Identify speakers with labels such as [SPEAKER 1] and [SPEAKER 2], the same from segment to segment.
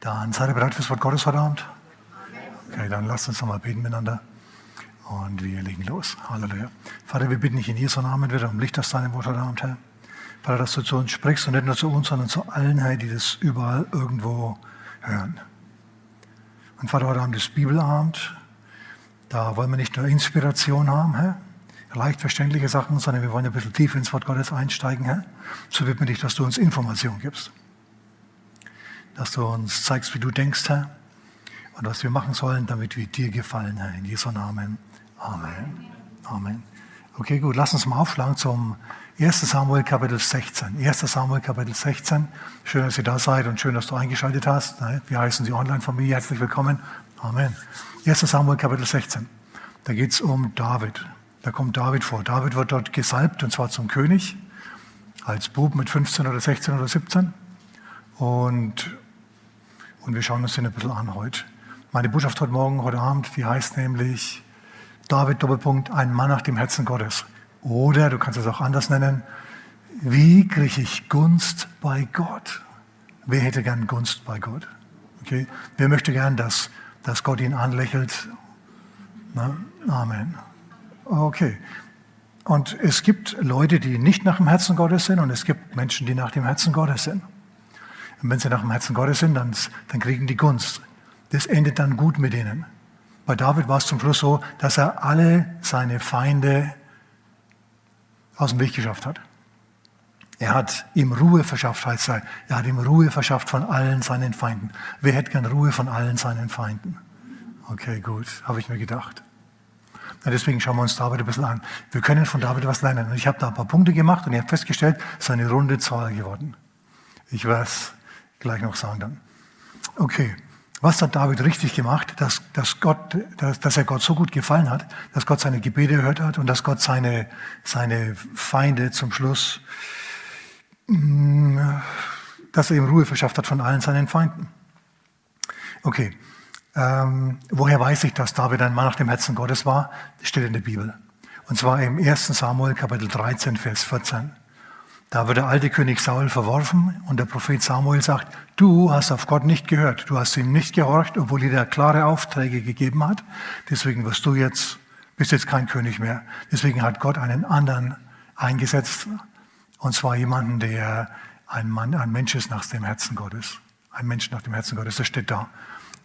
[SPEAKER 1] Dann seid ihr bereit fürs Wort Gottes heute Abend? Okay, dann lasst uns nochmal beten miteinander. Und wir legen los. Halleluja. Vater, wir bitten dich in Jesu Namen wieder um Licht aus deinem Wort heute Abend, Herr. Vater, dass du zu uns sprichst und nicht nur zu uns, sondern zu allen, Herr, die das überall irgendwo hören. Und Vater, heute Abend ist Bibelabend. Da wollen wir nicht nur Inspiration haben, Herr, leicht verständliche Sachen, sondern wir wollen ein bisschen tiefer ins Wort Gottes einsteigen, Herr. So bitten wir dich, dass du uns Informationen gibst. Dass du uns zeigst, wie du denkst, Herr. Und was wir machen sollen, damit wir dir gefallen, Herr. In Jesu Namen. Amen. Amen. Okay, gut, lass uns mal aufschlagen zum 1. Samuel Kapitel 16. 1. Samuel Kapitel 16. Schön, dass ihr da seid und schön, dass du eingeschaltet hast. Wir heißen die Online-Familie. Herzlich willkommen. Amen. 1. Samuel Kapitel 16. Da geht es um David. Da kommt David vor. David wird dort gesalbt und zwar zum König. Als Bub mit 15 oder 16 oder 17. Und, und wir schauen uns den ein bisschen an heute. Meine Botschaft heute Morgen, heute Abend, die heißt nämlich David Doppelpunkt, ein Mann nach dem Herzen Gottes. Oder du kannst es auch anders nennen, wie kriege ich Gunst bei Gott? Wer hätte gern Gunst bei Gott? Okay? Wer möchte gern, dass, dass Gott ihn anlächelt? Na? Amen. Okay. Und es gibt Leute, die nicht nach dem Herzen Gottes sind und es gibt Menschen, die nach dem Herzen Gottes sind. Und wenn sie nach dem Herzen Gottes sind, dann, dann kriegen die Gunst. Das endet dann gut mit ihnen. Bei David war es zum Schluss so, dass er alle seine Feinde aus dem Weg geschafft hat. Er hat ihm Ruhe verschafft, heißt er. Er hat ihm Ruhe verschafft von allen seinen Feinden. Wer hätte gern Ruhe von allen seinen Feinden? Okay, gut, habe ich mir gedacht. Und deswegen schauen wir uns David ein bisschen an. Wir können von David was lernen. Und ich habe da ein paar Punkte gemacht und ich habe festgestellt, es ist eine runde Zahl geworden. Ich es gleich noch sagen dann. Okay. Was hat David richtig gemacht, dass, dass, Gott, dass, dass er Gott so gut gefallen hat, dass Gott seine Gebete gehört hat und dass Gott seine, seine Feinde zum Schluss, mm, dass er ihm Ruhe verschafft hat von allen seinen Feinden? Okay, ähm, woher weiß ich, dass David ein Mann nach dem Herzen Gottes war? Das steht in der Bibel. Und zwar im 1. Samuel Kapitel 13, Vers 14. Da wird der alte König Saul verworfen und der Prophet Samuel sagt, du hast auf Gott nicht gehört, du hast ihm nicht gehorcht, obwohl er dir klare Aufträge gegeben hat. Deswegen wirst du jetzt, bist jetzt kein König mehr. Deswegen hat Gott einen anderen eingesetzt, und zwar jemanden, der ein Mann, ein Mensch ist nach dem Herzen Gottes. Ein Mensch nach dem Herzen Gottes, das steht da.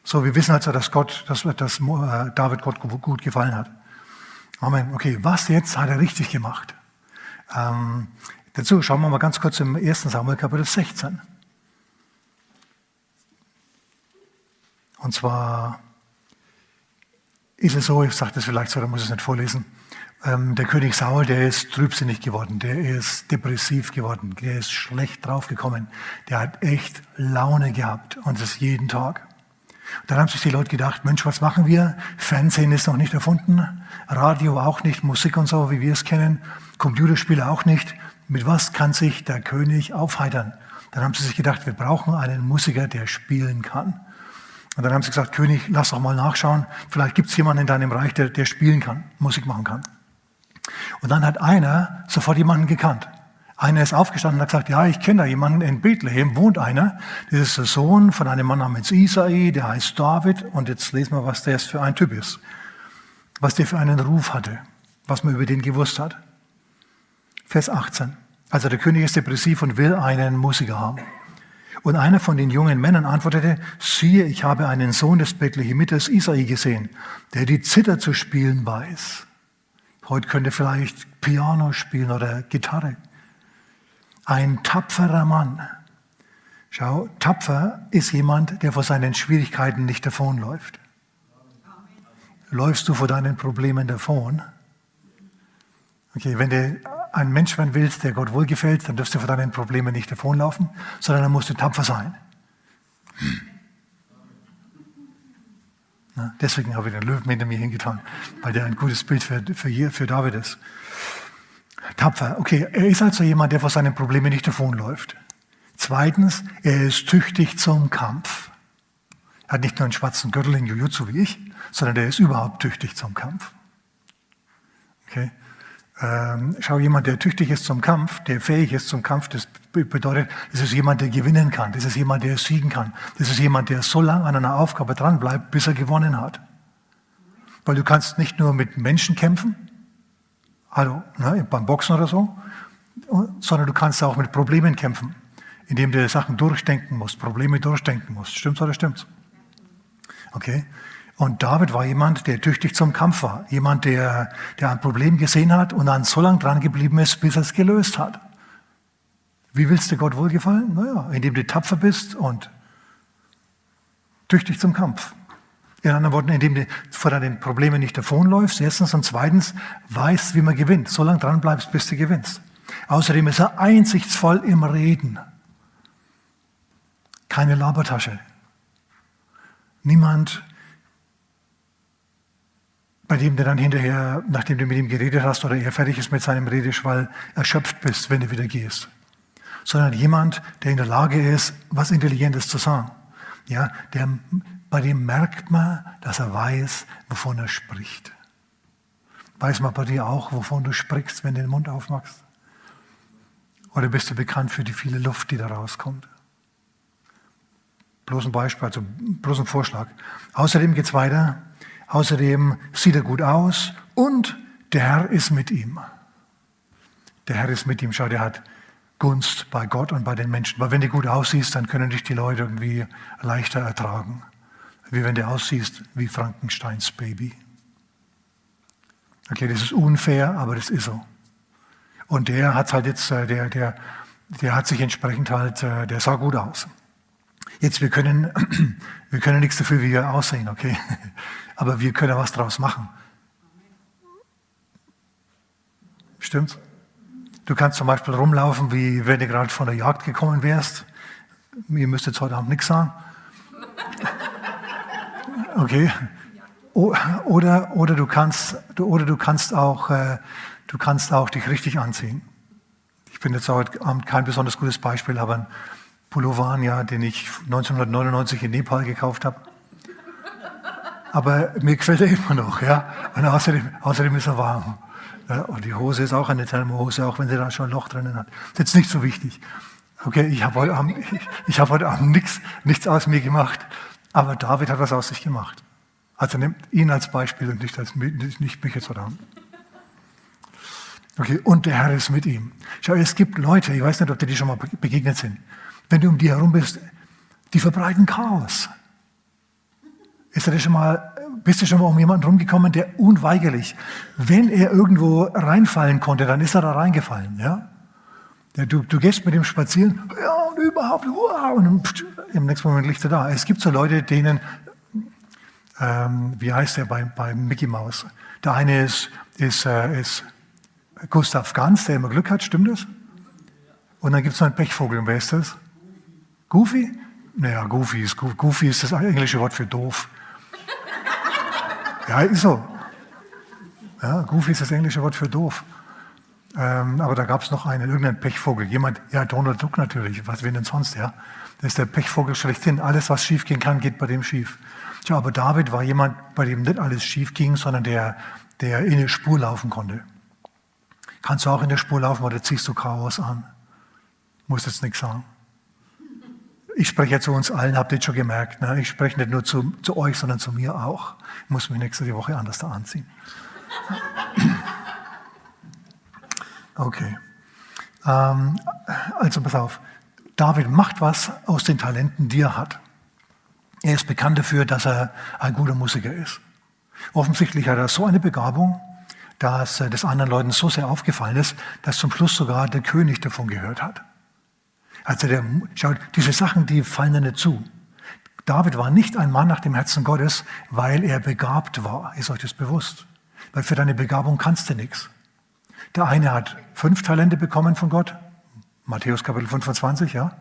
[SPEAKER 1] So, wir wissen also, dass Gott, dass, dass äh, David Gott gut gefallen hat. Amen. Okay, was jetzt hat er richtig gemacht? Ähm, Dazu schauen wir mal ganz kurz im 1. Samuel Kapitel 16. Und zwar ist es so, ich sage das vielleicht so, da muss ich es nicht vorlesen. Ähm, der König Saul, der ist trübsinnig geworden, der ist depressiv geworden, der ist schlecht draufgekommen, der hat echt Laune gehabt und das jeden Tag. Dann haben sich die Leute gedacht, Mensch, was machen wir? Fernsehen ist noch nicht erfunden, Radio auch nicht, Musik und so, wie wir es kennen, Computerspiele auch nicht mit was kann sich der König aufheitern? Dann haben sie sich gedacht, wir brauchen einen Musiker, der spielen kann. Und dann haben sie gesagt, König, lass doch mal nachschauen, vielleicht gibt es jemanden in deinem Reich, der, der spielen kann, Musik machen kann. Und dann hat einer sofort jemanden gekannt. Einer ist aufgestanden und hat gesagt, ja, ich kenne da jemanden, in Bethlehem wohnt einer. Das ist der Sohn von einem Mann namens Isai, der heißt David. Und jetzt lesen wir, was der für ein Typ ist. Was der für einen Ruf hatte, was man über den gewusst hat. Vers 18. Also der König ist depressiv und will einen Musiker haben. Und einer von den jungen Männern antwortete, siehe, ich habe einen Sohn des Bethlehemites Isai gesehen, der die Zither zu spielen weiß. Heute könnte vielleicht Piano spielen oder Gitarre. Ein tapferer Mann. Schau, tapfer ist jemand, der vor seinen Schwierigkeiten nicht davonläuft. Läufst du vor deinen Problemen davon? Okay, wenn du ein Mensch werden willst, der Gott wohlgefällt, dann darfst du vor deinen Problemen nicht davonlaufen, sondern dann musst du tapfer sein. Na, deswegen habe ich den Löwen hinter mir hingetan, weil der ein gutes Bild für, für, für David ist. Tapfer. Okay, er ist also jemand, der vor seinen Problemen nicht davonläuft. Zweitens, er ist tüchtig zum Kampf. Er hat nicht nur einen schwarzen Gürtel in Jujutsu wie ich, sondern er ist überhaupt tüchtig zum Kampf. Okay? Ähm, schau, jemand, der tüchtig ist zum Kampf, der fähig ist zum Kampf, das bedeutet, das ist jemand, der gewinnen kann. Das ist jemand, der siegen kann. Das ist jemand, der so lange an einer Aufgabe dranbleibt, bis er gewonnen hat. Weil du kannst nicht nur mit Menschen kämpfen, also ne, beim Boxen oder so, sondern du kannst auch mit Problemen kämpfen, indem du Sachen durchdenken musst, Probleme durchdenken musst. Stimmt's oder stimmt's? Okay? Und David war jemand, der tüchtig zum Kampf war. Jemand, der, der ein Problem gesehen hat und dann so lange dran geblieben ist, bis er es gelöst hat. Wie willst du Gott wohlgefallen? Naja, indem du tapfer bist und tüchtig zum Kampf. In anderen Worten, indem du vor deinen Problemen nicht davonläufst, erstens, und zweitens, weißt, wie man gewinnt. So lange dran bleibst, bis du gewinnst. Außerdem ist er einsichtsvoll im Reden. Keine Labertasche. Niemand bei dem du dann hinterher, nachdem du mit ihm geredet hast oder er fertig ist mit seinem Redeschwall, erschöpft bist, wenn du wieder gehst. Sondern jemand, der in der Lage ist, was Intelligentes zu sagen. Ja, der, bei dem merkt man, dass er weiß, wovon er spricht. Weiß man bei dir auch, wovon du sprichst, wenn du den Mund aufmachst? Oder bist du bekannt für die viele Luft, die da rauskommt? Bloß ein Beispiel, also bloß ein Vorschlag. Außerdem geht es weiter. Außerdem sieht er gut aus und der Herr ist mit ihm. Der Herr ist mit ihm. Schau, der hat Gunst bei Gott und bei den Menschen. Weil wenn du gut aussiehst, dann können dich die Leute irgendwie leichter ertragen. Wie wenn du aussiehst wie Frankensteins Baby. Okay, das ist unfair, aber das ist so. Und der hat halt jetzt, äh, der, der, der hat sich entsprechend halt, äh, der sah gut aus. Jetzt, wir können, wir können nichts dafür, wie wir aussehen, okay? Aber wir können was draus machen. Stimmt's? Du kannst zum Beispiel rumlaufen, wie wenn du gerade von der Jagd gekommen wärst. Ihr müsst jetzt heute Abend nichts sagen. Okay. Oder, oder, du, kannst, oder du, kannst auch, äh, du kannst auch dich richtig anziehen. Ich bin jetzt heute Abend kein besonders gutes Beispiel, aber ein Pullover ja, den ich 1999 in Nepal gekauft habe aber mir gefällt er immer noch. Ja? Und außerdem, außerdem ist er warm. Ja? Und die Hose ist auch eine Thermohose, auch wenn sie da schon ein Loch drinnen hat. Das ist jetzt nicht so wichtig. Okay, ich habe heute Abend, ich, ich hab heute Abend nichts, nichts aus mir gemacht, aber David hat was aus sich gemacht. Also nimmt ihn als Beispiel und nicht, als, nicht mich jetzt heute Abend. Okay, und der Herr ist mit ihm. Schau, es gibt Leute, ich weiß nicht, ob dir die schon mal begegnet sind. Wenn du um die herum bist, die verbreiten Chaos. Ist er schon mal, bist du schon mal um jemanden rumgekommen, der unweigerlich, wenn er irgendwo reinfallen konnte, dann ist er da reingefallen. Ja? Du, du gehst mit ihm spazieren, ja, und überhaupt, wow, und pst, im nächsten Moment liegt er da. Es gibt so Leute, denen, ähm, wie heißt der bei, bei Mickey Mouse? Der eine ist, ist, äh, ist Gustav Ganz, der immer Glück hat, stimmt das? Und dann gibt es noch einen Pechvogel, und wer ist das? Goofy? Naja, Goofy ist, Goofy ist das englische Wort für doof. Ja, ist so. Ja, Goofy ist das englische Wort für doof. Ähm, aber da gab es noch einen, irgendeinen Pechvogel. Jemand, ja, Donald Duck natürlich, was wen denn sonst, ja? Das ist der Pechvogel schlechthin. Alles, was schief gehen kann, geht bei dem schief. Tja, aber David war jemand, bei dem nicht alles schief ging, sondern der, der in der Spur laufen konnte. Kannst du auch in der Spur laufen oder ziehst du Chaos an? Muss jetzt nichts sagen. Ich spreche zu uns allen, habt ihr jetzt schon gemerkt. Ne? Ich spreche nicht nur zu, zu euch, sondern zu mir auch. Ich muss mich nächste Woche anders da anziehen. Okay. Ähm, also pass auf. David macht was aus den Talenten, die er hat. Er ist bekannt dafür, dass er ein guter Musiker ist. Offensichtlich hat er so eine Begabung, dass das anderen Leuten so sehr aufgefallen ist, dass zum Schluss sogar der König davon gehört hat. Also der, schaut, diese Sachen, die fallen ja nicht zu. David war nicht ein Mann nach dem Herzen Gottes, weil er begabt war. Ist euch das bewusst? Weil für deine Begabung kannst du nichts. Der eine hat fünf Talente bekommen von Gott, Matthäus Kapitel 25, ja.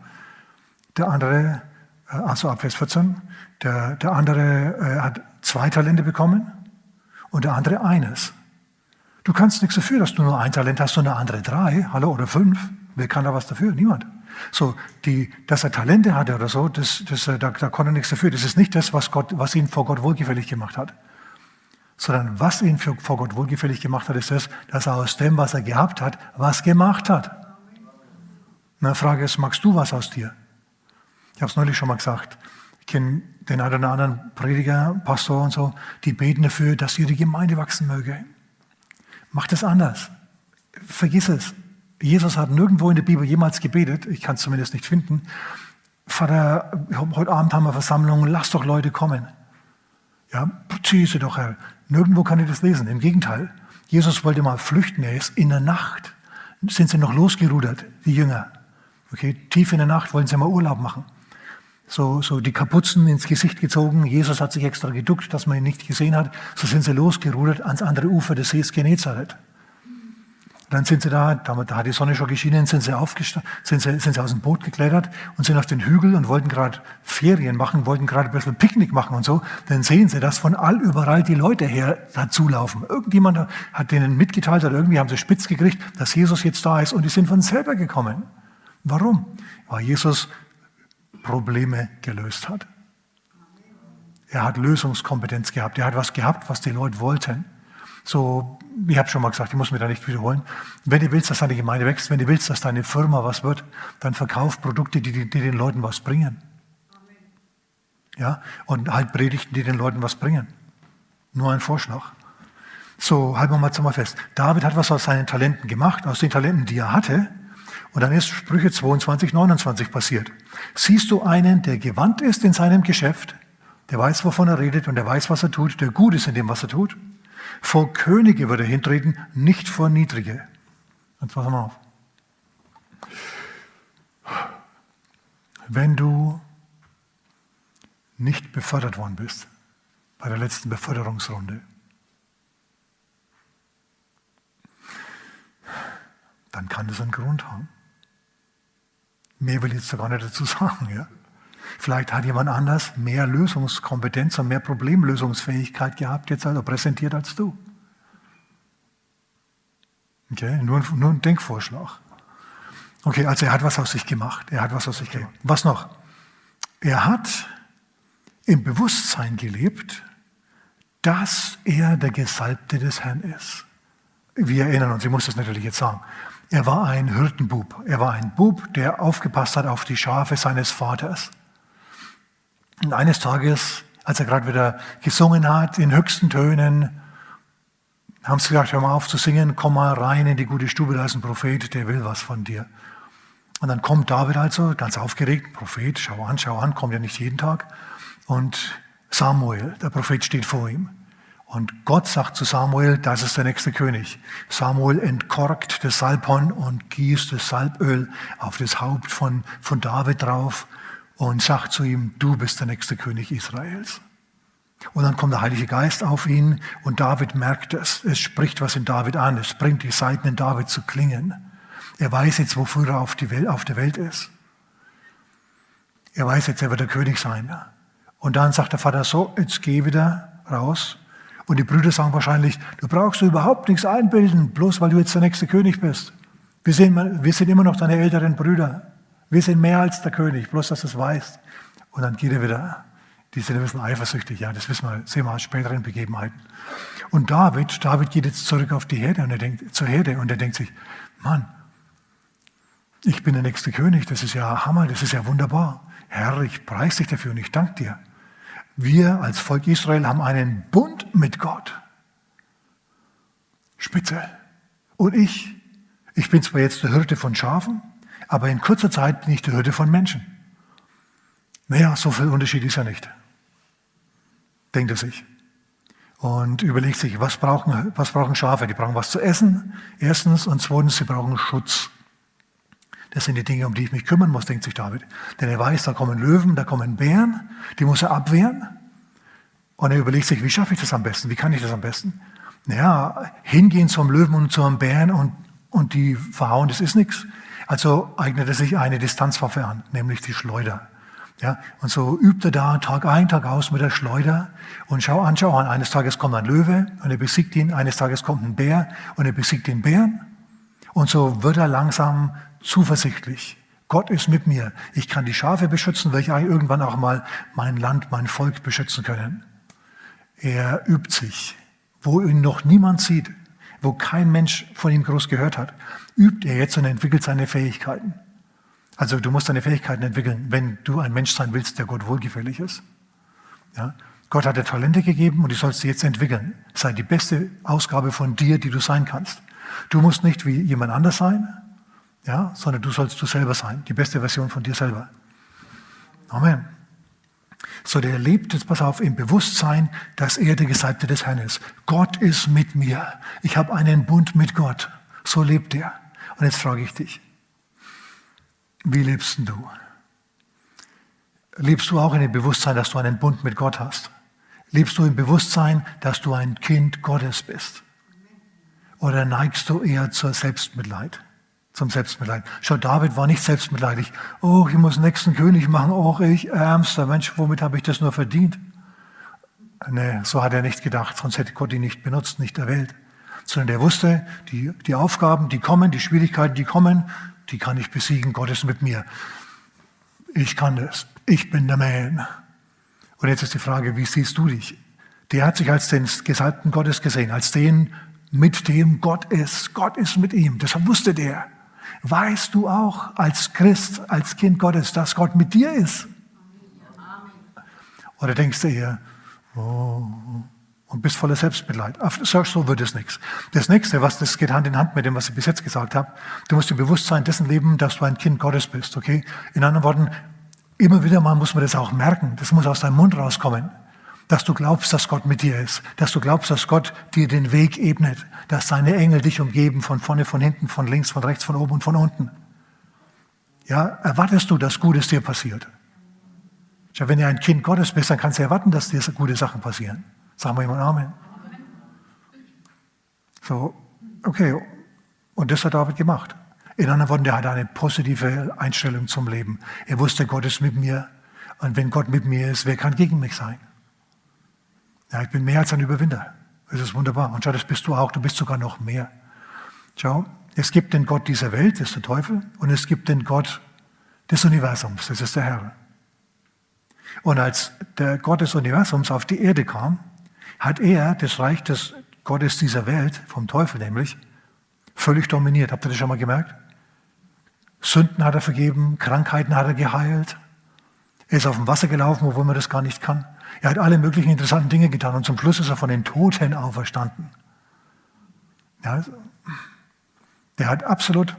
[SPEAKER 1] Der andere, also ab Vers 14, der, der andere äh, hat zwei Talente bekommen und der andere eines. Du kannst nichts dafür, dass du nur ein Talent hast und der andere drei, hallo, oder fünf. Wer kann da was dafür? Niemand. So, die, dass er Talente hatte oder so, das, das, da, da konnte er nichts dafür. Das ist nicht das, was, Gott, was ihn vor Gott wohlgefällig gemacht hat. Sondern was ihn für, vor Gott wohlgefällig gemacht hat, ist das, dass er aus dem, was er gehabt hat, was gemacht hat. Die Frage ist, magst du was aus dir? Ich habe es neulich schon mal gesagt. Ich kenne den einen oder anderen Prediger, Pastor und so, die beten dafür, dass ihre Gemeinde wachsen möge. Mach das anders. Vergiss es. Jesus hat nirgendwo in der Bibel jemals gebetet, ich kann es zumindest nicht finden, Vater, heute Abend haben wir Versammlung, lass doch Leute kommen. Ja, zieh sie doch, Herr. Nirgendwo kann ich das lesen. Im Gegenteil, Jesus wollte mal flüchten. Er ist in der Nacht, sind sie noch losgerudert, die Jünger. Okay, tief in der Nacht wollen sie mal Urlaub machen. So, so die Kapuzen ins Gesicht gezogen. Jesus hat sich extra geduckt, dass man ihn nicht gesehen hat. So sind sie losgerudert ans andere Ufer des Sees Genezareth. Dann sind sie da, da hat die Sonne schon geschienen, sind sie, sind, sie, sind sie aus dem Boot geklettert und sind auf den Hügel und wollten gerade Ferien machen, wollten gerade ein bisschen Picknick machen und so. Dann sehen sie, dass von all überall die Leute her dazulaufen. Irgendjemand hat denen mitgeteilt oder irgendwie haben sie spitz gekriegt, dass Jesus jetzt da ist und die sind von selber gekommen. Warum? Weil Jesus Probleme gelöst hat. Er hat Lösungskompetenz gehabt. Er hat was gehabt, was die Leute wollten. So, ich habe schon mal gesagt, ich muss mir da nicht wiederholen. Wenn du willst, dass deine Gemeinde wächst, wenn du willst, dass deine Firma was wird, dann verkauf Produkte, die, die den Leuten was bringen. Ja, und halt Predigten, die den Leuten was bringen. Nur ein Vorschlag. So, halten wir mal zusammen fest. David hat was aus seinen Talenten gemacht, aus den Talenten, die er hatte. Und dann ist Sprüche 22, 29 passiert. Siehst du einen, der gewandt ist in seinem Geschäft, der weiß, wovon er redet und der weiß, was er tut, der gut ist in dem, was er tut? Vor Könige wird er hintreten, nicht vor Niedrige. Jetzt pass mal auf. Wenn du nicht befördert worden bist bei der letzten Beförderungsrunde, dann kann das einen Grund haben. Mehr will ich jetzt gar nicht dazu sagen. Ja? Vielleicht hat jemand anders mehr Lösungskompetenz und mehr Problemlösungsfähigkeit gehabt, jetzt also präsentiert als du. Okay, nur, nur ein Denkvorschlag. Okay, also er hat was aus sich gemacht. Er hat was aus sich gemacht. Was noch? Er hat im Bewusstsein gelebt, dass er der Gesalbte des Herrn ist. Wir erinnern uns, ich muss das natürlich jetzt sagen. Er war ein Hirtenbub. Er war ein Bub, der aufgepasst hat auf die Schafe seines Vaters. Und eines Tages, als er gerade wieder gesungen hat, in höchsten Tönen, haben sie gesagt, hör mal auf zu singen, komm mal rein in die gute Stube, da ist ein Prophet, der will was von dir. Und dann kommt David also, ganz aufgeregt, Prophet, schau an, schau an, kommt ja nicht jeden Tag. Und Samuel, der Prophet steht vor ihm. Und Gott sagt zu Samuel, das ist der nächste König. Samuel entkorkt das Salbhorn und gießt das Salböl auf das Haupt von, von David drauf und sagt zu ihm, du bist der nächste König Israels. Und dann kommt der Heilige Geist auf ihn und David merkt es. Es spricht was in David an. Es bringt die Seiten in David zu klingen. Er weiß jetzt, wofür er auf, Welt, auf der Welt ist. Er weiß jetzt, er wird der König sein. Und dann sagt der Vater so, jetzt geh wieder raus. Und die Brüder sagen wahrscheinlich, du brauchst du überhaupt nichts einbilden, bloß weil du jetzt der nächste König bist. Wir sind, wir sind immer noch deine älteren Brüder. Wir sind mehr als der König, bloß dass du es weißt. Und dann geht er wieder. Die sind ein bisschen eifersüchtig, ja, das wissen wir, sehen wir aus späteren Begebenheiten. Und David, David geht jetzt zurück auf die Herde und er denkt, zur Herde und er denkt sich, Mann, ich bin der nächste König, das ist ja Hammer, das ist ja wunderbar. Herr, ich preise dich dafür und ich danke dir. Wir als Volk Israel haben einen Bund mit Gott. Spitze. Und ich, ich bin zwar jetzt der Hirte von Schafen, aber in kurzer Zeit bin ich die Hürde von Menschen. Naja, so viel Unterschied ist ja nicht. Denkt er sich. Und überlegt sich, was brauchen, was brauchen Schafe? Die brauchen was zu essen, erstens, und zweitens, sie brauchen Schutz. Das sind die Dinge, um die ich mich kümmern muss, denkt sich David. Denn er weiß, da kommen Löwen, da kommen Bären, die muss er abwehren. Und er überlegt sich, wie schaffe ich das am besten? Wie kann ich das am besten? Naja, hingehen zum Löwen und zum Bären und, und die verhauen, das ist nichts. Also eignet er sich eine Distanzwaffe an, nämlich die Schleuder. Ja, und so übt er da Tag ein, Tag aus mit der Schleuder und schau an, schau an. Eines Tages kommt ein Löwe und er besiegt ihn, eines Tages kommt ein Bär und er besiegt den Bären. Und so wird er langsam zuversichtlich. Gott ist mit mir. Ich kann die Schafe beschützen, weil ich irgendwann auch mal mein Land, mein Volk beschützen können. Er übt sich, wo ihn noch niemand sieht, wo kein Mensch von ihm groß gehört hat übt er jetzt und entwickelt seine Fähigkeiten. Also du musst deine Fähigkeiten entwickeln, wenn du ein Mensch sein willst, der Gott wohlgefällig ist. Ja? Gott hat dir Talente gegeben und die sollst du jetzt entwickeln. Sei die beste Ausgabe von dir, die du sein kannst. Du musst nicht wie jemand anders sein, ja, sondern du sollst du selber sein, die beste Version von dir selber. Amen. So, der lebt jetzt, pass auf, im Bewusstsein, dass er der Gesalbte des Herrn ist. Gott ist mit mir. Ich habe einen Bund mit Gott. So lebt er. Und jetzt frage ich dich, wie lebst du? Lebst du auch in dem Bewusstsein, dass du einen Bund mit Gott hast? Lebst du im Bewusstsein, dass du ein Kind Gottes bist? Oder neigst du eher zur Selbstmitleid? Zum Selbstmitleid. Schau, David war nicht selbstmitleidig. Oh, ich muss nächsten König machen. Oh, ich ärmster Mensch, womit habe ich das nur verdient? Nee, so hat er nicht gedacht, sonst hätte Gott ihn nicht benutzt, nicht erwählt. Sondern er wusste, die, die Aufgaben, die kommen, die Schwierigkeiten, die kommen, die kann ich besiegen. Gott ist mit mir. Ich kann das. Ich bin der Man. Und jetzt ist die Frage, wie siehst du dich? Der hat sich als den Gesalbten Gottes gesehen, als den, mit dem Gott ist. Gott ist mit ihm. Das wusste der. Weißt du auch als Christ, als Kind Gottes, dass Gott mit dir ist? Oder denkst du eher, oh, und bist voller Selbstmitleid. So wird es nichts. Das nächste, was das geht Hand in Hand mit dem, was ich bis jetzt gesagt habe, du musst dir bewusst sein, dessen leben, dass du ein Kind Gottes bist, okay? In anderen Worten, immer wieder mal muss man das auch merken. Das muss aus deinem Mund rauskommen. Dass du glaubst, dass Gott mit dir ist. Dass du glaubst, dass Gott dir den Weg ebnet. Dass seine Engel dich umgeben, von vorne, von hinten, von links, von rechts, von oben und von unten. Ja, erwartest du, dass Gutes dir passiert? Ja, wenn du ein Kind Gottes bist, dann kannst du erwarten, dass dir gute Sachen passieren. Sagen wir jemand Amen. So, okay. Und das hat David gemacht. In anderen Worten, der hatte eine positive Einstellung zum Leben. Er wusste, Gott ist mit mir. Und wenn Gott mit mir ist, wer kann gegen mich sein? Ja, ich bin mehr als ein Überwinder. Das ist wunderbar. Und schau, das bist du auch. Du bist sogar noch mehr. Schau, es gibt den Gott dieser Welt, das ist der Teufel, und es gibt den Gott des Universums, das ist der Herr. Und als der Gott des Universums auf die Erde kam, hat er das Reich des Gottes dieser Welt, vom Teufel nämlich, völlig dominiert. Habt ihr das schon mal gemerkt? Sünden hat er vergeben, Krankheiten hat er geheilt. Er ist auf dem Wasser gelaufen, obwohl man das gar nicht kann. Er hat alle möglichen interessanten Dinge getan und zum Schluss ist er von den Toten auferstanden. Ja, der hat absolut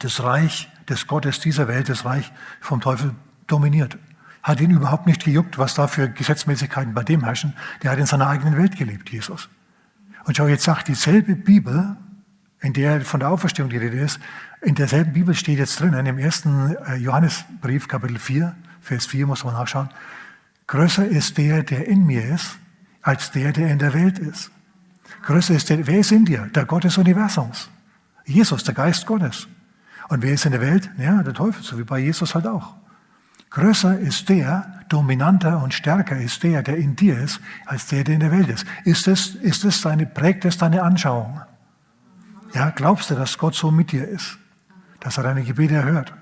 [SPEAKER 1] das Reich des Gottes dieser Welt, das Reich vom Teufel dominiert hat ihn überhaupt nicht gejuckt, was da für Gesetzmäßigkeiten bei dem herrschen. Der hat in seiner eigenen Welt gelebt, Jesus. Und schau, jetzt sagt dieselbe Bibel, in der von der Auferstehung die Rede ist, in derselben Bibel steht jetzt drin, im ersten äh, Johannesbrief, Kapitel 4, Vers 4, muss man nachschauen, größer ist der, der in mir ist, als der, der in der Welt ist. Größer ist der, wer ist in dir? Der Gott des Universums. Jesus, der Geist Gottes. Und wer ist in der Welt? Ja, der Teufel, so wie bei Jesus halt auch. Größer ist der, dominanter und stärker ist der, der in dir ist, als der, der in der Welt ist. Ist es, ist es deine, prägt es deine Anschauung? Ja, glaubst du, dass Gott so mit dir ist? Dass er deine Gebete erhört?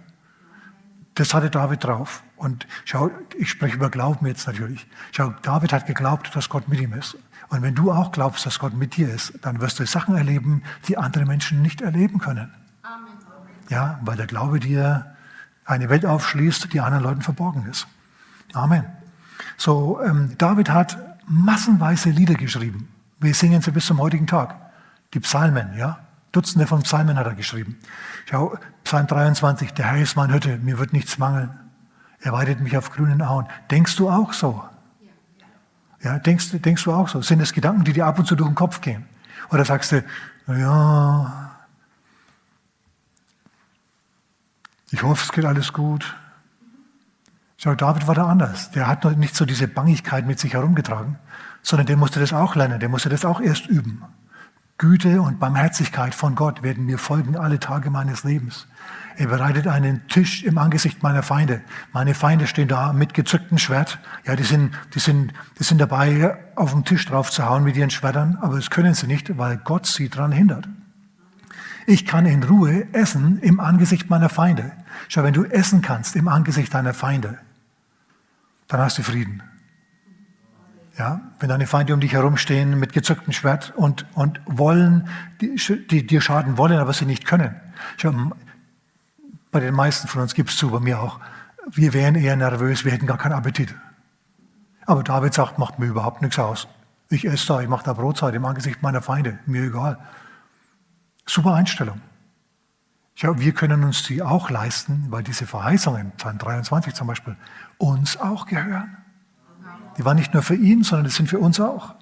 [SPEAKER 1] Das hatte David drauf. Und schau, ich spreche über Glauben jetzt natürlich. Schau, David hat geglaubt, dass Gott mit ihm ist. Und wenn du auch glaubst, dass Gott mit dir ist, dann wirst du Sachen erleben, die andere Menschen nicht erleben können. Amen. Ja, weil der Glaube dir eine Welt aufschließt, die anderen Leuten verborgen ist. Amen. So, ähm, David hat massenweise Lieder geschrieben. Wir singen sie bis zum heutigen Tag. Die Psalmen, ja. Dutzende von Psalmen hat er geschrieben. Schau, Psalm 23, der Herr ist mein Hütte, mir wird nichts mangeln. Er weidet mich auf grünen Auen. Denkst du auch so? Ja, denkst, denkst du auch so? Sind es Gedanken, die dir ab und zu durch den Kopf gehen? Oder sagst du, ja, Ich hoffe, es geht alles gut. Schau, David war da anders. Der hat noch nicht so diese Bangigkeit mit sich herumgetragen, sondern der musste das auch lernen. Der musste das auch erst üben. Güte und Barmherzigkeit von Gott werden mir folgen alle Tage meines Lebens. Er bereitet einen Tisch im Angesicht meiner Feinde. Meine Feinde stehen da mit gezücktem Schwert. Ja, die sind, die sind, die sind dabei, auf den Tisch drauf zu hauen mit ihren Schwertern, aber das können sie nicht, weil Gott sie daran hindert. Ich kann in Ruhe essen im Angesicht meiner Feinde. Schau, wenn du essen kannst im Angesicht deiner Feinde, dann hast du Frieden. Ja, wenn deine Feinde um dich herumstehen mit gezücktem Schwert und, und wollen, die, dir schaden wollen, aber sie nicht können. Schau, bei den meisten von uns gibt es zu, bei mir auch, wir wären eher nervös, wir hätten gar keinen Appetit. Aber David sagt, macht mir überhaupt nichts aus. Ich esse da, ich mache da Brotzeit im Angesicht meiner Feinde, mir egal. Super Einstellung. Ja, wir können uns die auch leisten, weil diese Verheißungen, Psalm 23 zum Beispiel, uns auch gehören. Die waren nicht nur für ihn, sondern die sind für uns auch.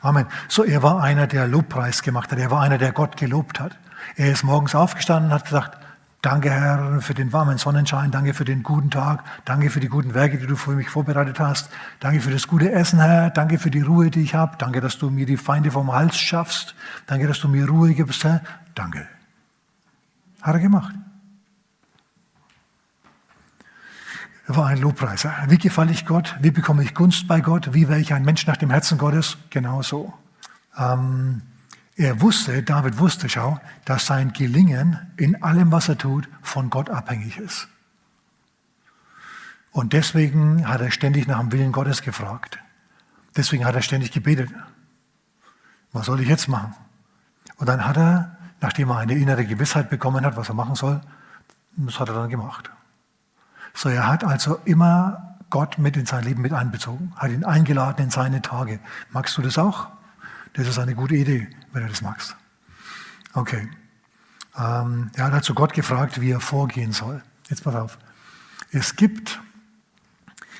[SPEAKER 1] Amen. So, er war einer, der Lobpreis gemacht hat. Er war einer, der Gott gelobt hat. Er ist morgens aufgestanden und hat gesagt, danke Herr für den warmen Sonnenschein, danke für den guten Tag, danke für die guten Werke, die du für mich vorbereitet hast, danke für das gute Essen, Herr, danke für die Ruhe, die ich habe, danke, dass du mir die Feinde vom Hals schaffst, danke, dass du mir Ruhe gibst, Herr, danke. Hat er gemacht. War ein Lobpreiser. Wie gefalle ich Gott? Wie bekomme ich Gunst bei Gott? Wie wäre ich ein Mensch nach dem Herzen Gottes? Genau so. Ähm, er wusste, David wusste, schau, dass sein Gelingen in allem, was er tut, von Gott abhängig ist. Und deswegen hat er ständig nach dem Willen Gottes gefragt. Deswegen hat er ständig gebetet. Was soll ich jetzt machen? Und dann hat er, nachdem er eine innere Gewissheit bekommen hat, was er machen soll, das hat er dann gemacht. So, er hat also immer Gott mit in sein Leben mit einbezogen, hat ihn eingeladen in seine Tage. Magst du das auch? Das ist eine gute Idee, wenn du das magst. Okay. Ähm, er hat also Gott gefragt, wie er vorgehen soll. Jetzt pass auf. Es gibt,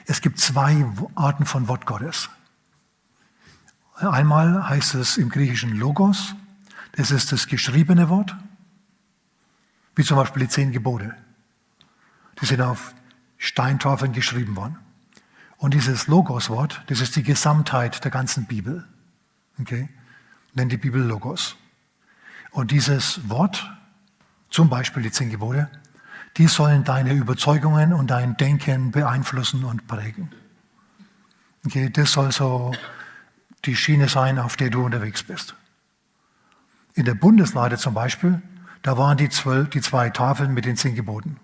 [SPEAKER 1] es gibt zwei Arten von Wort Gottes. Einmal heißt es im Griechischen Logos, das ist das geschriebene Wort, wie zum Beispiel die zehn Gebote. Die sind auf Steintafeln geschrieben worden. Und dieses Logos-Wort, das ist die Gesamtheit der ganzen Bibel. Okay? Nennt die Bibel Logos. Und dieses Wort, zum Beispiel die zehn Gebote, die sollen deine Überzeugungen und dein Denken beeinflussen und prägen. Okay, das soll so die Schiene sein, auf der du unterwegs bist. In der Bundeslade zum Beispiel, da waren die, zwölf, die zwei Tafeln mit den zehn Geboten.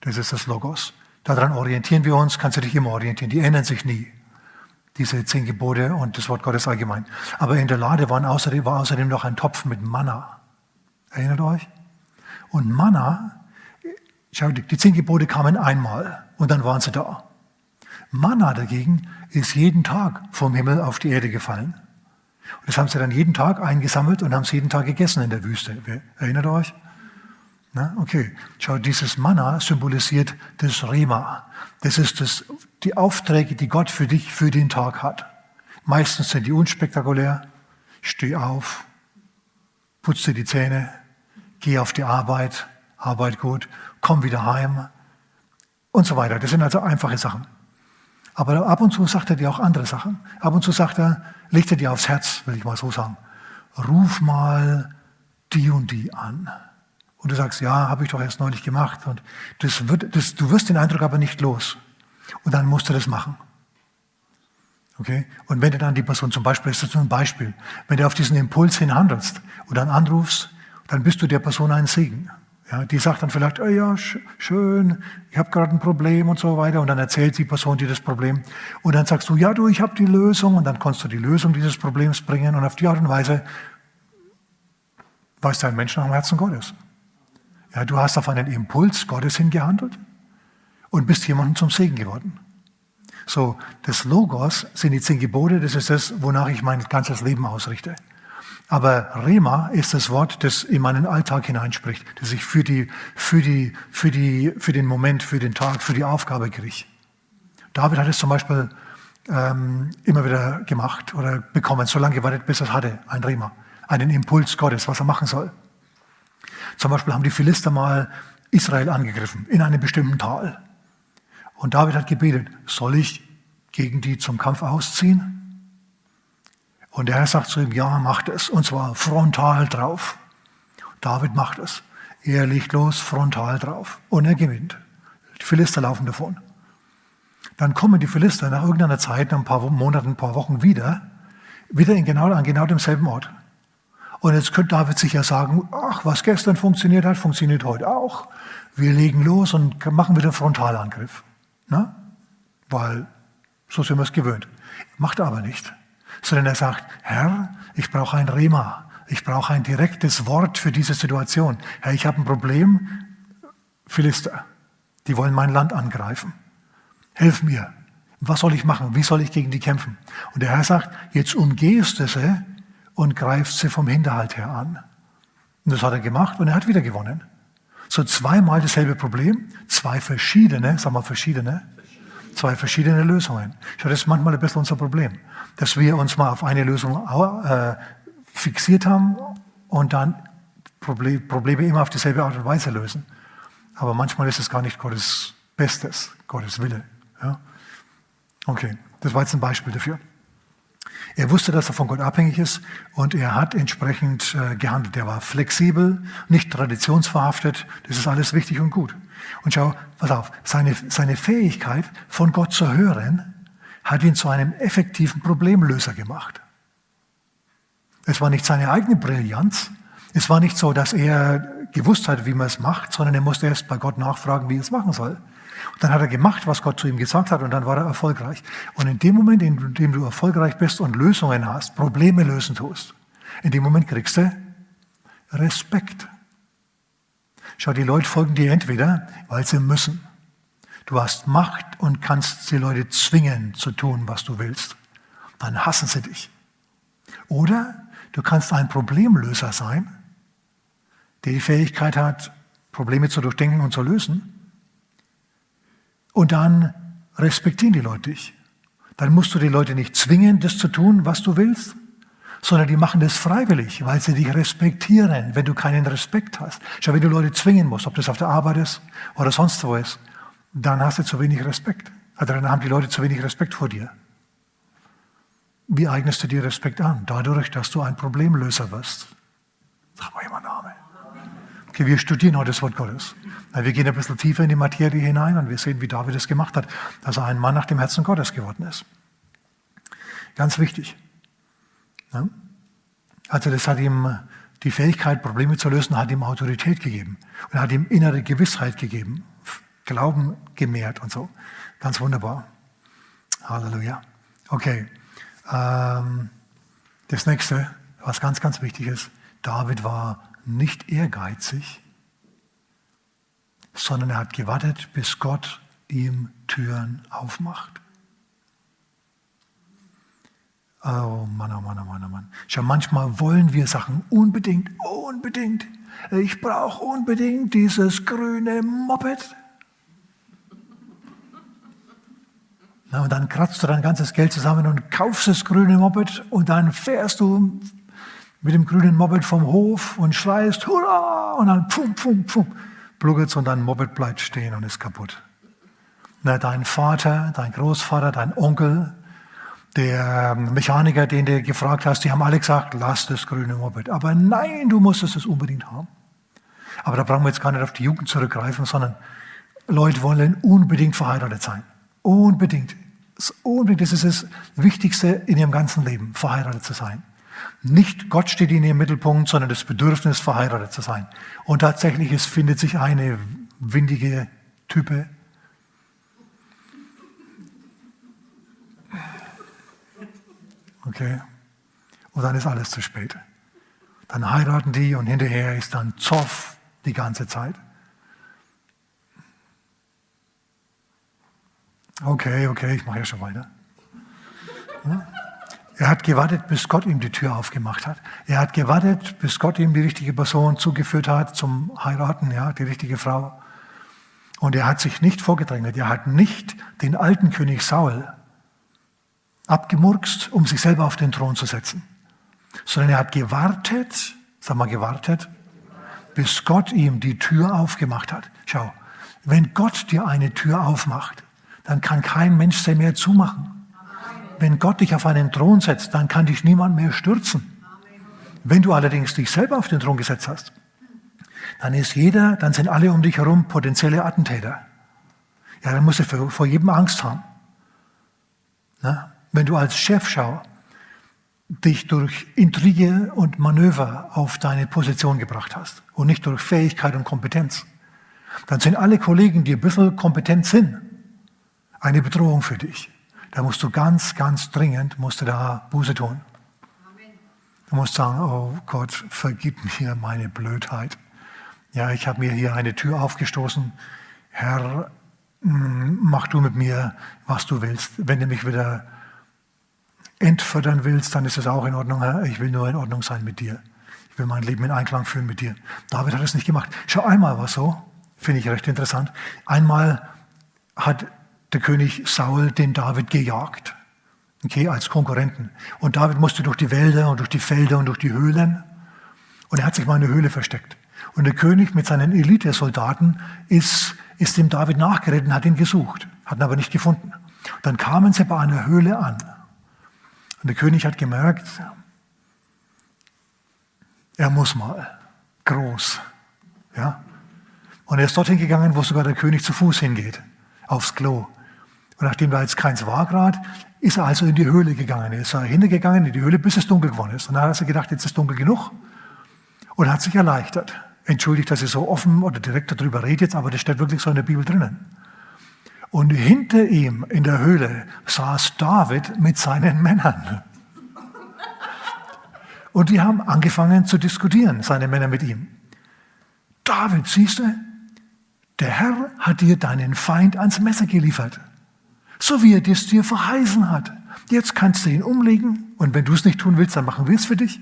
[SPEAKER 1] Das ist das Logos. Daran orientieren wir uns, kannst du dich immer orientieren. Die ändern sich nie. Diese zehn Gebote und das Wort Gottes allgemein. Aber in der Lade waren außerdem, war außerdem noch ein Topf mit Manna. Erinnert euch? Und Manna, die zehn Gebote kamen einmal und dann waren sie da. Manna dagegen ist jeden Tag vom Himmel auf die Erde gefallen. Und das haben sie dann jeden Tag eingesammelt und haben es jeden Tag gegessen in der Wüste. Erinnert euch? Na, okay, schau, dieses Manna symbolisiert das Rema. Das ist das, die Aufträge, die Gott für dich für den Tag hat. Meistens sind die unspektakulär. Steh auf, putze die Zähne, geh auf die Arbeit, arbeit gut, komm wieder heim und so weiter. Das sind also einfache Sachen. Aber ab und zu sagt er dir auch andere Sachen. Ab und zu sagt er, legt er dir aufs Herz, will ich mal so sagen. Ruf mal die und die an. Und du sagst, ja, habe ich doch erst neulich gemacht. Und das wird, das, du wirst den Eindruck aber nicht los. Und dann musst du das machen. Okay? Und wenn du dann die Person, zum Beispiel, ist das nur ein Beispiel, wenn du auf diesen Impuls hin handelst und dann anrufst, dann bist du der Person ein Segen. Ja, die sagt dann vielleicht, oh ja, schön, ich habe gerade ein Problem und so weiter. Und dann erzählt die Person dir das Problem. Und dann sagst du, ja, du, ich habe die Lösung. Und dann kannst du die Lösung dieses Problems bringen. Und auf die Art und Weise weißt du ein Mensch nach dem Herzen Gottes. Ja, du hast auf einen Impuls Gottes hingehandelt und bist jemandem zum Segen geworden. So, das Logos sind die zehn Gebote, das ist das, wonach ich mein ganzes Leben ausrichte. Aber Rema ist das Wort, das in meinen Alltag hineinspricht, das ich für, die, für, die, für, die, für den Moment, für den Tag, für die Aufgabe kriege. David hat es zum Beispiel ähm, immer wieder gemacht oder bekommen, so lange gewartet, bis er es hatte, ein Rema, einen Impuls Gottes, was er machen soll. Zum Beispiel haben die Philister mal Israel angegriffen in einem bestimmten Tal. Und David hat gebetet, soll ich gegen die zum Kampf ausziehen? Und der Herr sagt zu ihm, ja, macht es. Und zwar frontal drauf. David macht es. Er legt los, frontal drauf. Und er gewinnt. Die Philister laufen davon. Dann kommen die Philister nach irgendeiner Zeit, nach ein paar Monaten, ein paar Wochen wieder, wieder in genau, an genau demselben Ort. Und jetzt könnte David sich ja sagen, ach, was gestern funktioniert hat, funktioniert heute auch. Wir legen los und machen wieder Frontalangriff. Na? Weil so sind wir es gewöhnt. Macht er aber nicht. Sondern er sagt, Herr, ich brauche ein Rema. Ich brauche ein direktes Wort für diese Situation. Herr, ich habe ein Problem. Philister, die wollen mein Land angreifen. Hilf mir. Was soll ich machen? Wie soll ich gegen die kämpfen? Und der Herr sagt, jetzt umgehst du sie und greifst sie vom Hinterhalt her an. Und das hat er gemacht und er hat wieder gewonnen. So zweimal dasselbe Problem, zwei verschiedene, sag mal verschiedene, zwei verschiedene Lösungen. Schau, das ist manchmal ein bisschen unser Problem, dass wir uns mal auf eine Lösung äh, fixiert haben und dann Probleme immer auf dieselbe Art und Weise lösen. Aber manchmal ist es gar nicht Gottes Bestes, Gottes Wille. Ja? Okay, das war jetzt ein Beispiel dafür. Er wusste, dass er von Gott abhängig ist und er hat entsprechend äh, gehandelt. Er war flexibel, nicht traditionsverhaftet. Das ist alles wichtig und gut. Und schau, pass auf, seine, seine Fähigkeit, von Gott zu hören, hat ihn zu einem effektiven Problemlöser gemacht. Es war nicht seine eigene Brillanz. Es war nicht so, dass er gewusst hat, wie man es macht, sondern er musste erst bei Gott nachfragen, wie er es machen soll. Und dann hat er gemacht, was Gott zu ihm gesagt hat und dann war er erfolgreich. Und in dem Moment, in dem du erfolgreich bist und Lösungen hast, Probleme lösen tust, in dem Moment kriegst du Respekt. Schau, die Leute folgen dir entweder, weil sie müssen. Du hast Macht und kannst die Leute zwingen zu tun, was du willst. Dann hassen sie dich. Oder du kannst ein Problemlöser sein, der die Fähigkeit hat, Probleme zu durchdenken und zu lösen. Und dann respektieren die Leute dich. Dann musst du die Leute nicht zwingen, das zu tun, was du willst, sondern die machen das freiwillig, weil sie dich respektieren, wenn du keinen Respekt hast. Schau, wenn du Leute zwingen musst, ob das auf der Arbeit ist oder sonst wo ist, dann hast du zu wenig Respekt. Also dann haben die Leute zu wenig Respekt vor dir. Wie eignest du dir Respekt an? Dadurch, dass du ein Problemlöser wirst. Sag mal jemand. Okay, wir studieren heute das Wort Gottes. Wir gehen ein bisschen tiefer in die Materie hinein und wir sehen, wie David es gemacht hat, dass er ein Mann nach dem Herzen Gottes geworden ist. Ganz wichtig. Also das hat ihm die Fähigkeit, Probleme zu lösen, hat ihm Autorität gegeben und hat ihm innere Gewissheit gegeben, Glauben gemehrt und so. Ganz wunderbar. Halleluja. Okay. Ähm, das nächste, was ganz, ganz wichtig ist, David war nicht ehrgeizig, sondern er hat gewartet, bis Gott ihm Türen aufmacht. Oh Mann, oh Mann, oh Mann, oh Mann. Schau, manchmal wollen wir Sachen unbedingt, unbedingt. Ich brauche unbedingt dieses grüne Moped. Na, und dann kratzt du dein ganzes Geld zusammen und kaufst das grüne Moped und dann fährst du mit dem grünen Moped vom Hof und schreist, hurra, und dann pum, pum, pum, pluggert's und dein Moped bleibt stehen und ist kaputt. Na, dein Vater, dein Großvater, dein Onkel, der Mechaniker, den du gefragt hast, die haben alle gesagt, lass das grüne Moped. Aber nein, du musstest es unbedingt haben. Aber da brauchen wir jetzt gar nicht auf die Jugend zurückgreifen, sondern Leute wollen unbedingt verheiratet sein. Unbedingt. Unbedingt. Das ist das Wichtigste in ihrem ganzen Leben, verheiratet zu sein. Nicht Gott steht in ihrem Mittelpunkt, sondern das Bedürfnis, verheiratet zu sein. Und tatsächlich, es findet sich eine windige Type. Okay. Und dann ist alles zu spät. Dann heiraten die und hinterher ist dann Zoff die ganze Zeit. Okay, okay, ich mache ja schon weiter. Ja? Er hat gewartet, bis Gott ihm die Tür aufgemacht hat. Er hat gewartet, bis Gott ihm die richtige Person zugeführt hat zum Heiraten, ja, die richtige Frau. Und er hat sich nicht vorgedrängt. Er hat nicht den alten König Saul abgemurkst, um sich selber auf den Thron zu setzen, sondern er hat gewartet, sag mal gewartet, bis Gott ihm die Tür aufgemacht hat. Schau, wenn Gott dir eine Tür aufmacht, dann kann kein Mensch sie mehr zumachen wenn Gott dich auf einen Thron setzt, dann kann dich niemand mehr stürzen. Wenn du allerdings dich selber auf den Thron gesetzt hast, dann ist jeder, dann sind alle um dich herum potenzielle Attentäter. Ja, dann musst du vor jedem Angst haben. Na? Wenn du als Chefschau dich durch Intrige und Manöver auf deine Position gebracht hast und nicht durch Fähigkeit und Kompetenz, dann sind alle Kollegen, die ein bisschen kompetent sind, eine Bedrohung für dich. Da musst du ganz, ganz dringend, musst du da Buße tun. Du musst sagen, oh Gott, vergib mir meine Blödheit. Ja, ich habe mir hier eine Tür aufgestoßen. Herr, mm, mach du mit mir, was du willst. Wenn du mich wieder entfüttern willst, dann ist es auch in Ordnung, Herr. Ich will nur in Ordnung sein mit dir. Ich will mein Leben in Einklang führen mit dir. David hat es nicht gemacht. Schau, einmal war es so, finde ich recht interessant. Einmal hat der König Saul den David gejagt. Okay, als Konkurrenten. Und David musste durch die Wälder und durch die Felder und durch die Höhlen. Und er hat sich mal in der Höhle versteckt. Und der König mit seinen Elitesoldaten ist, ist dem David nachgeritten, hat ihn gesucht, hat ihn aber nicht gefunden. Dann kamen sie bei einer Höhle an. Und der König hat gemerkt, er muss mal. Groß. Ja? Und er ist dorthin gegangen, wo sogar der König zu Fuß hingeht. Aufs Klo. Und nachdem da jetzt keins war gerade, ist er also in die Höhle gegangen. Er ist hingegangen in die Höhle, bis es dunkel geworden ist. Und dann hat er gedacht, jetzt ist dunkel genug. Und hat sich erleichtert. Entschuldigt, dass ich so offen oder direkt darüber rede jetzt, aber das steht wirklich so in der Bibel drinnen. Und hinter ihm in der Höhle saß David mit seinen Männern. Und die haben angefangen zu diskutieren, seine Männer mit ihm. David, siehst du, der Herr hat dir deinen Feind ans Messer geliefert, so wie er es dir verheißen hat. Jetzt kannst du ihn umlegen und wenn du es nicht tun willst, dann machen wir es für dich.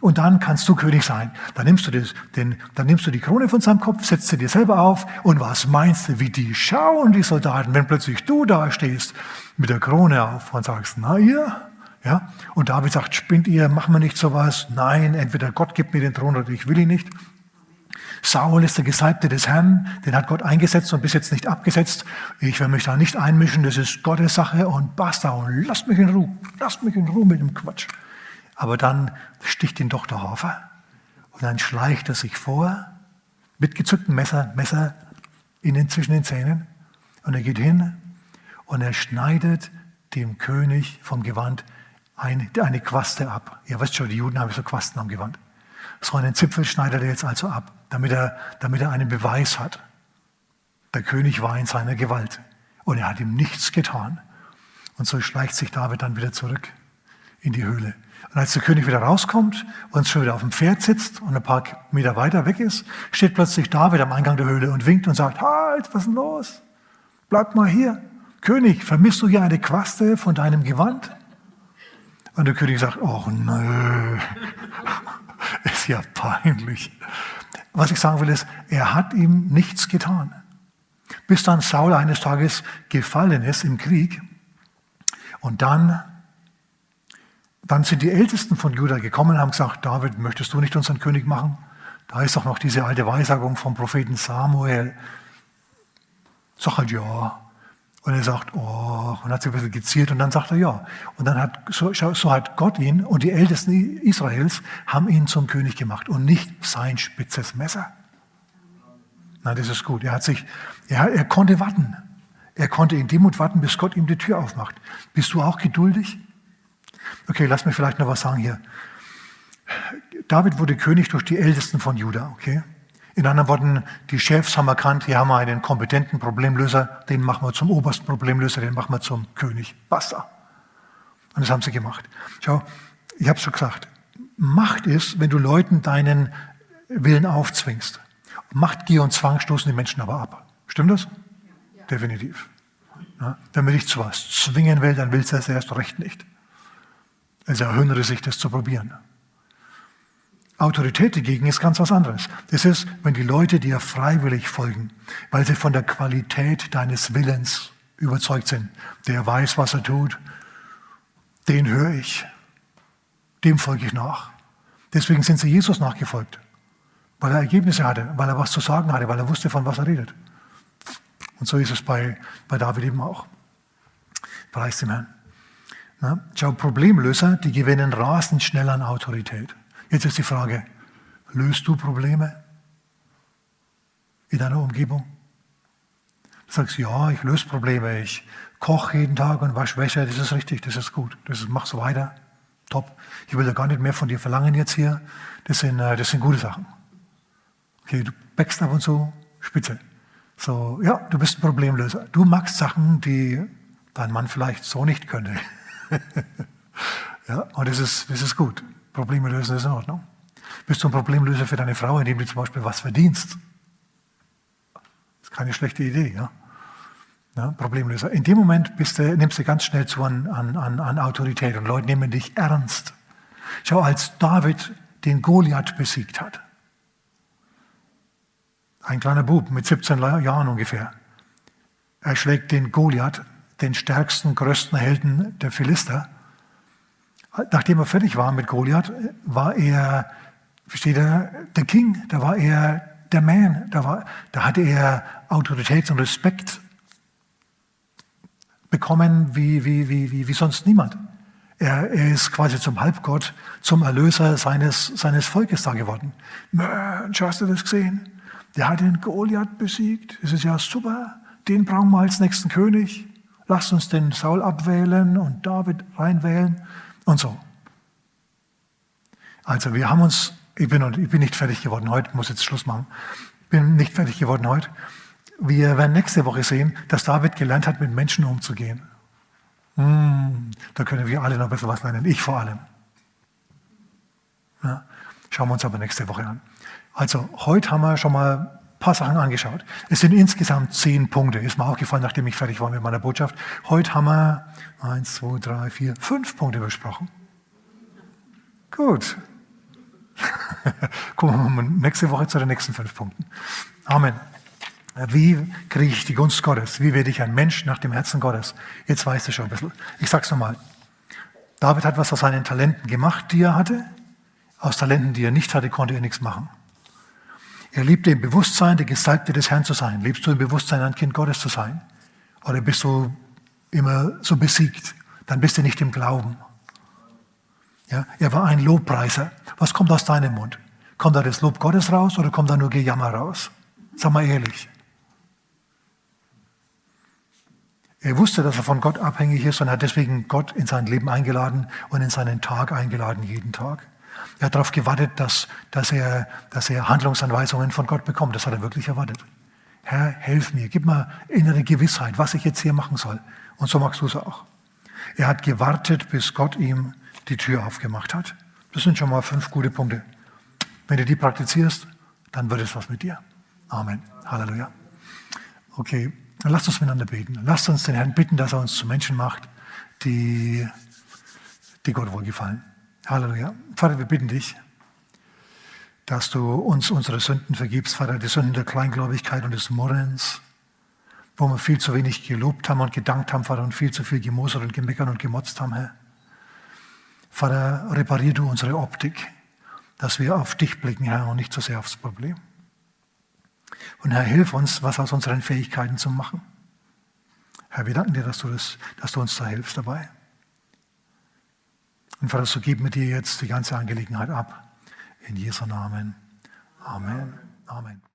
[SPEAKER 1] Und dann kannst du König sein. Dann nimmst du, das, den, dann nimmst du die Krone von seinem Kopf, setzt sie dir selber auf. Und was meinst du, wie die schauen, die Soldaten, wenn plötzlich du da stehst mit der Krone auf und sagst, na ihr? Ja? Und David sagt, spinnt ihr, machen wir nicht sowas? Nein, entweder Gott gibt mir den Thron oder ich will ihn nicht. Saul ist der Gesalbte des Herrn, den hat Gott eingesetzt und bis jetzt nicht abgesetzt. Ich will mich da nicht einmischen, das ist Gottes Sache und basta und lasst mich in Ruhe, lasst mich in Ruhe mit dem Quatsch. Aber dann sticht ihn doch der Hafer und dann schleicht er sich vor mit gezücktem Messer, Messer innen zwischen den Zähnen und er geht hin und er schneidet dem König vom Gewand eine, eine Quaste ab. Ihr wisst schon, die Juden haben so Quasten am Gewand. So einen Zipfel schneidet er jetzt also ab, damit er, damit er einen Beweis hat. Der König war in seiner Gewalt und er hat ihm nichts getan. Und so schleicht sich David dann wieder zurück in die Höhle. Und als der König wieder rauskommt und schon wieder auf dem Pferd sitzt und ein paar Meter weiter weg ist, steht plötzlich David am Eingang der Höhle und winkt und sagt, halt, was ist denn los? Bleib mal hier. König, vermisst du hier eine Quaste von deinem Gewand? Und der König sagt, oh nö, ist ja peinlich. Was ich sagen will ist, er hat ihm nichts getan. Bis dann Saul eines Tages gefallen ist im Krieg und dann, dann sind die Ältesten von Juda gekommen und haben gesagt, David, möchtest du nicht unseren König machen? Da ist doch noch diese alte Weissagung vom Propheten Samuel. Sag halt ja. Und er sagt, oh, und hat sich ein bisschen gezielt und dann sagt er ja. Und dann hat, so, so hat Gott ihn und die Ältesten Israels haben ihn zum König gemacht und nicht sein spitzes Messer. Na, das ist gut. Er hat sich, er, er konnte warten. Er konnte in Demut warten, bis Gott ihm die Tür aufmacht. Bist du auch geduldig? Okay, lass mir vielleicht noch was sagen hier. David wurde König durch die Ältesten von Juda, okay? In anderen Worten, die Chefs haben erkannt, hier haben wir einen kompetenten Problemlöser, den machen wir zum obersten Problemlöser, den machen wir zum König. Basta. Und das haben sie gemacht. Schau, ich habe es schon gesagt, Macht ist, wenn du Leuten deinen Willen aufzwingst. Macht, Gier und Zwang stoßen die Menschen aber ab. Stimmt das? Ja. Definitiv. Ja, wenn man dich zu was zwingen will, dann willst du es erst recht nicht. Es erhöhnere sich, das zu probieren. Autorität dagegen ist ganz was anderes. Das ist, wenn die Leute dir freiwillig folgen, weil sie von der Qualität deines Willens überzeugt sind. Der weiß, was er tut, den höre ich, dem folge ich nach. Deswegen sind sie Jesus nachgefolgt, weil er Ergebnisse hatte, weil er was zu sagen hatte, weil er wusste, von was er redet. Und so ist es bei, bei David eben auch. Preis dem Herrn. Na, schau, Problemlöser, die gewinnen rasend schnell an Autorität. Jetzt ist die Frage, löst du Probleme in deiner Umgebung? Du sagst, ja, ich löse Probleme, ich koche jeden Tag und wasche Wäsche, das ist richtig, das ist gut, das ist, mach's weiter, top. Ich will ja gar nicht mehr von dir verlangen jetzt hier, das sind, äh, das sind gute Sachen. Okay, du backst ab und zu, spitze. So, ja, du bist ein Problemlöser. Du magst Sachen, die dein Mann vielleicht so nicht könnte. ja, und das ist, das ist gut. Probleme lösen ist in Ordnung. Bist du ein Problemlöser für deine Frau, indem du zum Beispiel was verdienst? Das ist keine schlechte Idee, ja? ja Problemlöser. In dem Moment du, nimmst du ganz schnell zu an, an, an Autorität und Leute nehmen dich ernst. Schau, als David den Goliath besiegt hat, ein kleiner Bub mit 17 Jahren ungefähr, er schlägt den Goliath, den stärksten, größten Helden der Philister. Nachdem er fertig war mit Goliath, war er, versteht er, der King, da war er der Man, da, war, da hatte er Autorität und Respekt bekommen wie, wie, wie, wie, wie sonst niemand. Er, er ist quasi zum Halbgott, zum Erlöser seines, seines Volkes da geworden. Mensch, hast du das gesehen? Der hat den Goliath besiegt. Das ist ja super. Den brauchen wir als nächsten König. Lasst uns den Saul abwählen und David reinwählen und so. Also wir haben uns, ich bin, ich bin nicht fertig geworden heute, muss jetzt Schluss machen. Bin nicht fertig geworden heute. Wir werden nächste Woche sehen, dass David gelernt hat, mit Menschen umzugehen. Hm, da können wir alle noch bisschen was lernen, ich vor allem. Ja, schauen wir uns aber nächste Woche an. Also heute haben wir schon mal paar Sachen angeschaut. Es sind insgesamt zehn Punkte, ist mir aufgefallen, nachdem ich fertig war mit meiner Botschaft. Heute haben wir eins, zwei, drei, vier, fünf Punkte besprochen. Gut. Kommen wir nächste Woche zu den nächsten fünf Punkten. Amen. Wie kriege ich die Gunst Gottes? Wie werde ich ein Mensch nach dem Herzen Gottes? Jetzt weißt du schon ein bisschen. Ich sag's nochmal. David hat was aus seinen Talenten gemacht, die er hatte. Aus Talenten, die er nicht hatte, konnte er nichts machen. Er liebte im Bewusstsein, der Gesalbte des Herrn zu sein. Lebst du im Bewusstsein, ein Kind Gottes zu sein? Oder bist du immer so besiegt? Dann bist du nicht im Glauben. Ja, er war ein Lobpreiser. Was kommt aus deinem Mund? Kommt da das Lob Gottes raus oder kommt da nur Gejammer raus? Sag mal ehrlich. Er wusste, dass er von Gott abhängig ist und hat deswegen Gott in sein Leben eingeladen und in seinen Tag eingeladen, jeden Tag. Er hat darauf gewartet, dass, dass, er, dass er Handlungsanweisungen von Gott bekommt. Das hat er wirklich erwartet. Herr, helf mir, gib mir innere Gewissheit, was ich jetzt hier machen soll. Und so machst du es auch. Er hat gewartet, bis Gott ihm die Tür aufgemacht hat. Das sind schon mal fünf gute Punkte. Wenn du die praktizierst, dann wird es was mit dir. Amen. Halleluja. Okay, dann lasst uns miteinander beten. Lasst uns den Herrn bitten, dass er uns zu Menschen macht, die, die Gott wohlgefallen. Halleluja. Vater, wir bitten dich, dass du uns unsere Sünden vergibst, Vater, die Sünden der Kleingläubigkeit und des Murrens, wo wir viel zu wenig gelobt haben und gedankt haben, Vater, und viel zu viel gemosert und gemeckert und gemotzt haben, Herr. Vater, reparier du unsere Optik, dass wir auf dich blicken, Herr, und nicht so sehr aufs Problem. Und Herr, hilf uns, was aus unseren Fähigkeiten zu machen. Herr, wir danken dir, dass du, das, dass du uns da hilfst dabei. Und Vater, so gib mir dir jetzt die ganze Angelegenheit ab. In Jesu Namen. Amen. Amen.